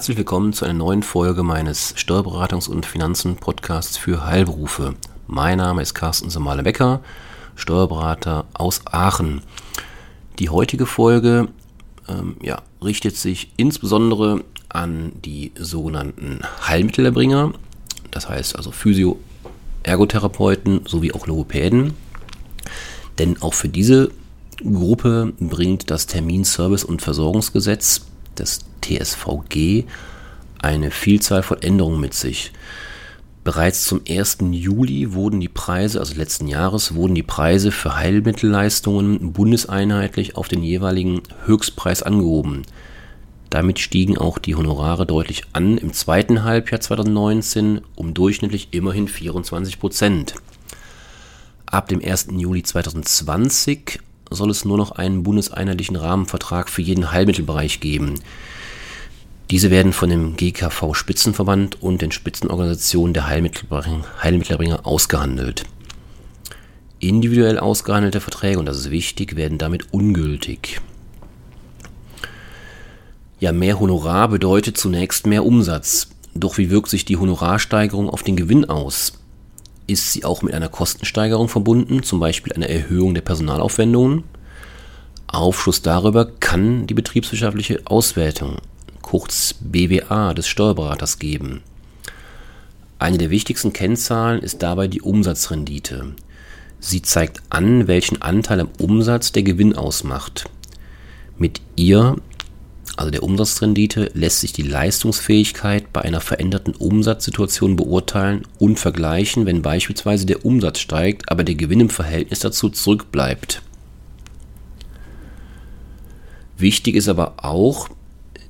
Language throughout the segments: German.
Herzlich willkommen zu einer neuen Folge meines Steuerberatungs- und Finanzen-Podcasts für Heilberufe. Mein Name ist Carsten Samale-Becker, Steuerberater aus Aachen. Die heutige Folge ähm, ja, richtet sich insbesondere an die sogenannten Heilmittelerbringer, das heißt also Physio, Ergotherapeuten sowie auch Logopäden. Denn auch für diese Gruppe bringt das Terminservice- und Versorgungsgesetz des TSVG eine Vielzahl von Änderungen mit sich. Bereits zum 1. Juli wurden die Preise, also letzten Jahres, wurden die Preise für Heilmittelleistungen bundeseinheitlich auf den jeweiligen Höchstpreis angehoben. Damit stiegen auch die Honorare deutlich an im zweiten Halbjahr 2019 um durchschnittlich immerhin 24 Prozent. Ab dem 1. Juli 2020 soll es nur noch einen bundeseinheitlichen Rahmenvertrag für jeden Heilmittelbereich geben. Diese werden von dem GKV Spitzenverband und den Spitzenorganisationen der Heilmittelbringer, Heilmittelbringer ausgehandelt. Individuell ausgehandelte Verträge, und das ist wichtig, werden damit ungültig. Ja, mehr Honorar bedeutet zunächst mehr Umsatz. Doch wie wirkt sich die Honorarsteigerung auf den Gewinn aus? Ist sie auch mit einer Kostensteigerung verbunden, zum Beispiel einer Erhöhung der Personalaufwendungen? Aufschluss darüber kann die betriebswirtschaftliche Auswertung kurz BWA des Steuerberaters geben. Eine der wichtigsten Kennzahlen ist dabei die Umsatzrendite. Sie zeigt an, welchen Anteil am Umsatz der Gewinn ausmacht. Mit ihr, also der Umsatzrendite, lässt sich die Leistungsfähigkeit bei einer veränderten Umsatzsituation beurteilen und vergleichen, wenn beispielsweise der Umsatz steigt, aber der Gewinn im Verhältnis dazu zurückbleibt. Wichtig ist aber auch,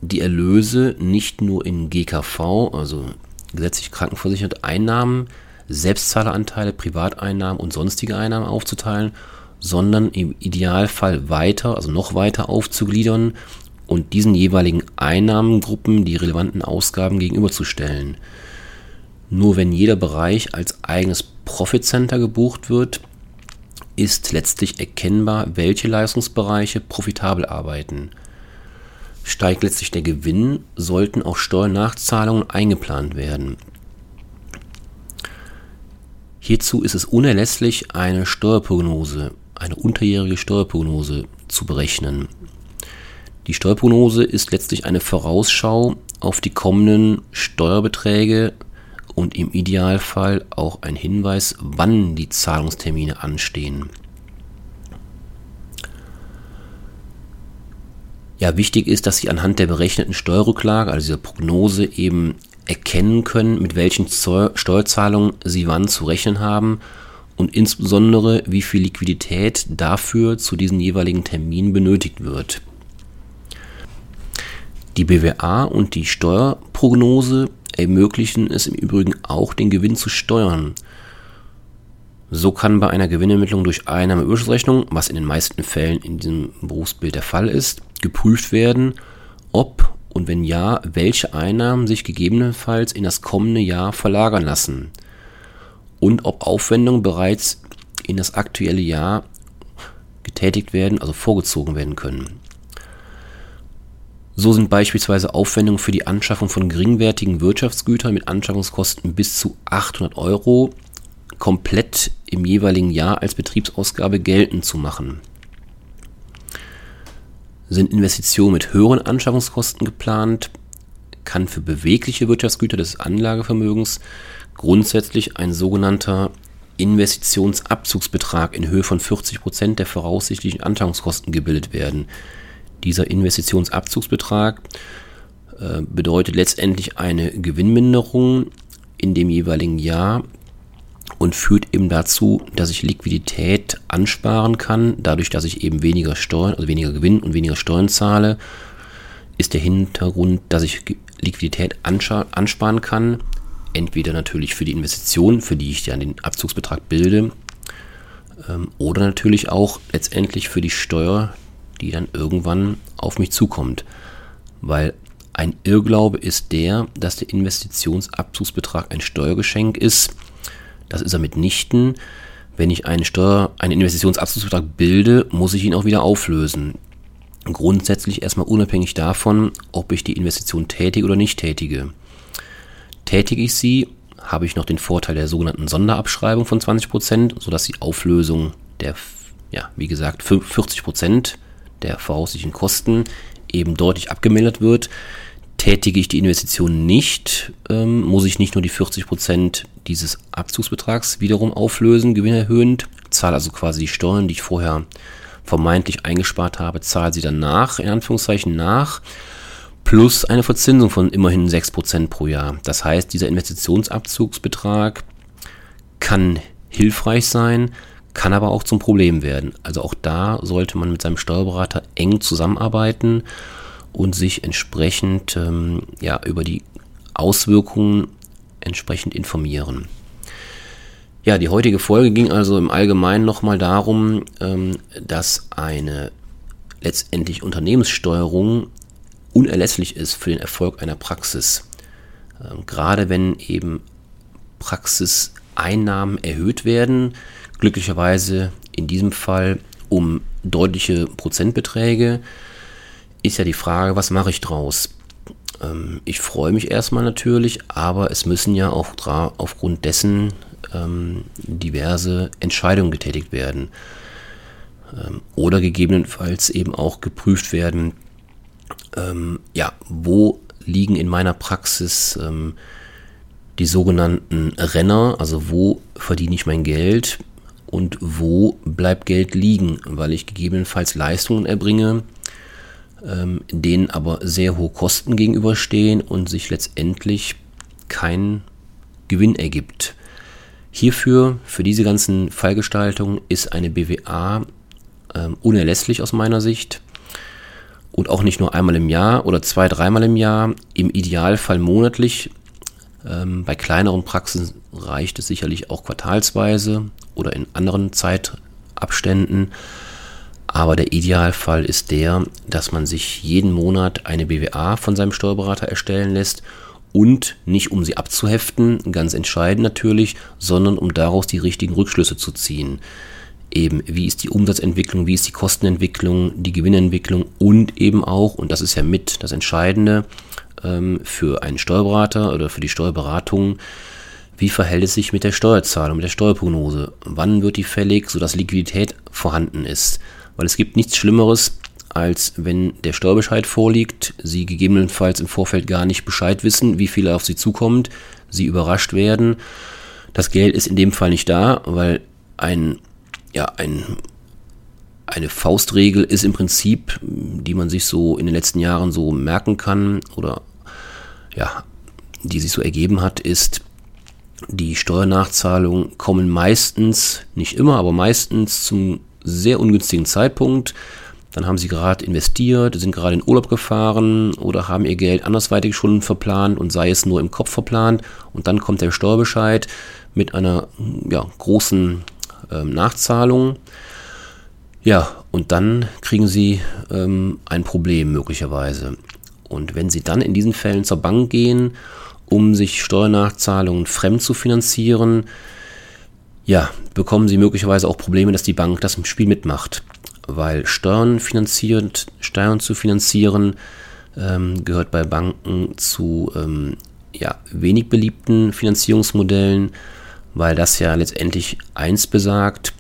die Erlöse nicht nur in GKV, also gesetzlich krankenversicherte Einnahmen, Selbstzahleranteile, Privateinnahmen und sonstige Einnahmen aufzuteilen, sondern im Idealfall weiter, also noch weiter aufzugliedern und diesen jeweiligen Einnahmengruppen die relevanten Ausgaben gegenüberzustellen. Nur wenn jeder Bereich als eigenes Profit Center gebucht wird, ist letztlich erkennbar, welche Leistungsbereiche profitabel arbeiten. Steigt letztlich der Gewinn, sollten auch Steuernachzahlungen eingeplant werden. Hierzu ist es unerlässlich, eine Steuerprognose, eine unterjährige Steuerprognose zu berechnen. Die Steuerprognose ist letztlich eine Vorausschau auf die kommenden Steuerbeträge und im Idealfall auch ein Hinweis, wann die Zahlungstermine anstehen. Ja, wichtig ist, dass Sie anhand der berechneten Steuerrücklage, also dieser Prognose, eben erkennen können, mit welchen Steuerzahlungen Sie wann zu rechnen haben und insbesondere, wie viel Liquidität dafür zu diesen jeweiligen Terminen benötigt wird. Die BWA und die Steuerprognose ermöglichen es im Übrigen auch, den Gewinn zu steuern. So kann bei einer Gewinnermittlung durch Einnahmeüberschussrechnung, was in den meisten Fällen in diesem Berufsbild der Fall ist, geprüft werden, ob und wenn ja, welche Einnahmen sich gegebenenfalls in das kommende Jahr verlagern lassen und ob Aufwendungen bereits in das aktuelle Jahr getätigt werden, also vorgezogen werden können. So sind beispielsweise Aufwendungen für die Anschaffung von geringwertigen Wirtschaftsgütern mit Anschaffungskosten bis zu 800 Euro komplett im jeweiligen Jahr als Betriebsausgabe geltend zu machen sind Investitionen mit höheren Anschaffungskosten geplant, kann für bewegliche Wirtschaftsgüter des Anlagevermögens grundsätzlich ein sogenannter Investitionsabzugsbetrag in Höhe von 40 Prozent der voraussichtlichen Anschaffungskosten gebildet werden. Dieser Investitionsabzugsbetrag äh, bedeutet letztendlich eine Gewinnminderung in dem jeweiligen Jahr und führt eben dazu, dass ich Liquidität ansparen kann, dadurch, dass ich eben weniger Steuern, also weniger Gewinn und weniger Steuern zahle, ist der Hintergrund, dass ich Liquidität ansparen kann, entweder natürlich für die Investition, für die ich ja den Abzugsbetrag bilde, ähm, oder natürlich auch letztendlich für die Steuer, die dann irgendwann auf mich zukommt. Weil ein Irrglaube ist der, dass der Investitionsabzugsbetrag ein Steuergeschenk ist, das ist er mitnichten. Wenn ich einen Steuer, einen Investitionsabzugsvertrag bilde, muss ich ihn auch wieder auflösen. Grundsätzlich erstmal unabhängig davon, ob ich die Investition tätige oder nicht tätige. Tätige ich sie, habe ich noch den Vorteil der sogenannten Sonderabschreibung von 20%, sodass die Auflösung der, ja, wie gesagt, 40% der voraussichtlichen Kosten eben deutlich abgemildert wird. Tätige ich die Investition nicht, ähm, muss ich nicht nur die 40% dieses Abzugsbetrags wiederum auflösen, gewinnerhöhend, zahle also quasi die Steuern, die ich vorher vermeintlich eingespart habe, zahle sie dann nach, in Anführungszeichen nach, plus eine Verzinsung von immerhin 6% pro Jahr. Das heißt, dieser Investitionsabzugsbetrag kann hilfreich sein, kann aber auch zum Problem werden. Also auch da sollte man mit seinem Steuerberater eng zusammenarbeiten und sich entsprechend ähm, ja, über die Auswirkungen entsprechend informieren. Ja, die heutige Folge ging also im Allgemeinen nochmal darum, ähm, dass eine letztendlich Unternehmenssteuerung unerlässlich ist für den Erfolg einer Praxis. Ähm, gerade wenn eben Praxiseinnahmen erhöht werden, glücklicherweise in diesem Fall um deutliche Prozentbeträge, ist ja die Frage, was mache ich draus? Ähm, ich freue mich erstmal natürlich, aber es müssen ja auch aufgrund dessen ähm, diverse Entscheidungen getätigt werden. Ähm, oder gegebenenfalls eben auch geprüft werden, ja, wo liegen in meiner Praxis die sogenannten Renner, also wo verdiene ich mein Geld und wo bleibt Geld liegen, weil ich gegebenenfalls Leistungen erbringe, ähm, denen aber sehr hohe Kosten gegenüberstehen und sich letztendlich kein Gewinn ergibt. Hierfür, für diese ganzen Fallgestaltungen, ist eine BWA ähm, unerlässlich aus meiner Sicht. Und auch nicht nur einmal im Jahr oder zwei, dreimal im Jahr, im Idealfall monatlich. Ähm, bei kleineren Praxen reicht es sicherlich auch quartalsweise oder in anderen Zeitabständen. Aber der Idealfall ist der, dass man sich jeden Monat eine BWA von seinem Steuerberater erstellen lässt und nicht um sie abzuheften, ganz entscheidend natürlich, sondern um daraus die richtigen Rückschlüsse zu ziehen. Eben, wie ist die Umsatzentwicklung, wie ist die Kostenentwicklung, die Gewinnentwicklung und eben auch, und das ist ja mit das Entscheidende ähm, für einen Steuerberater oder für die Steuerberatung, wie verhält es sich mit der Steuerzahlung, mit der Steuerprognose? Wann wird die fällig, sodass Liquidität vorhanden ist? Weil es gibt nichts Schlimmeres, als wenn der Steuerbescheid vorliegt, Sie gegebenenfalls im Vorfeld gar nicht Bescheid wissen, wie viel auf Sie zukommt, Sie überrascht werden. Das Geld ist in dem Fall nicht da, weil ein, ja, ein, eine Faustregel ist im Prinzip, die man sich so in den letzten Jahren so merken kann oder ja, die sich so ergeben hat, ist, die Steuernachzahlungen kommen meistens, nicht immer, aber meistens zum sehr ungünstigen Zeitpunkt. Dann haben sie gerade investiert, sind gerade in Urlaub gefahren oder haben ihr Geld andersweitig schon verplant und sei es nur im Kopf verplant. Und dann kommt der Steuerbescheid mit einer ja, großen ähm, Nachzahlung. Ja, und dann kriegen sie ähm, ein Problem möglicherweise. Und wenn sie dann in diesen Fällen zur Bank gehen, um sich Steuernachzahlungen fremd zu finanzieren, ja, bekommen sie möglicherweise auch Probleme, dass die Bank das im Spiel mitmacht. Weil Steuern finanziert, Steuern zu finanzieren, ähm, gehört bei Banken zu ähm, ja, wenig beliebten Finanzierungsmodellen, weil das ja letztendlich eins besagt,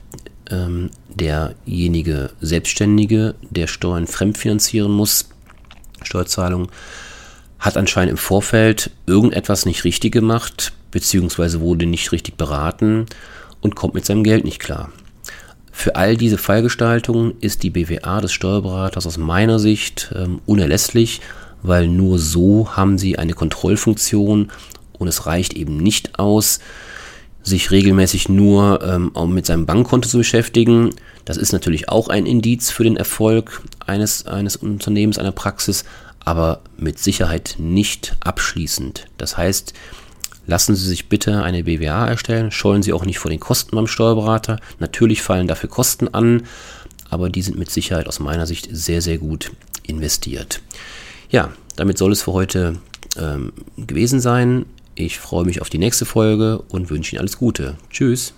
ähm, derjenige Selbstständige, der Steuern fremdfinanzieren muss, Steuerzahlung, hat anscheinend im Vorfeld irgendetwas nicht richtig gemacht, beziehungsweise wurde nicht richtig beraten und kommt mit seinem Geld nicht klar. Für all diese Fallgestaltungen ist die BWA des Steuerberaters aus meiner Sicht ähm, unerlässlich, weil nur so haben sie eine Kontrollfunktion und es reicht eben nicht aus, sich regelmäßig nur ähm, mit seinem Bankkonto zu beschäftigen. Das ist natürlich auch ein Indiz für den Erfolg eines, eines Unternehmens, einer Praxis, aber mit Sicherheit nicht abschließend. Das heißt, Lassen Sie sich bitte eine BWA erstellen, scheuen Sie auch nicht vor den Kosten beim Steuerberater. Natürlich fallen dafür Kosten an, aber die sind mit Sicherheit aus meiner Sicht sehr, sehr gut investiert. Ja, damit soll es für heute ähm, gewesen sein. Ich freue mich auf die nächste Folge und wünsche Ihnen alles Gute. Tschüss.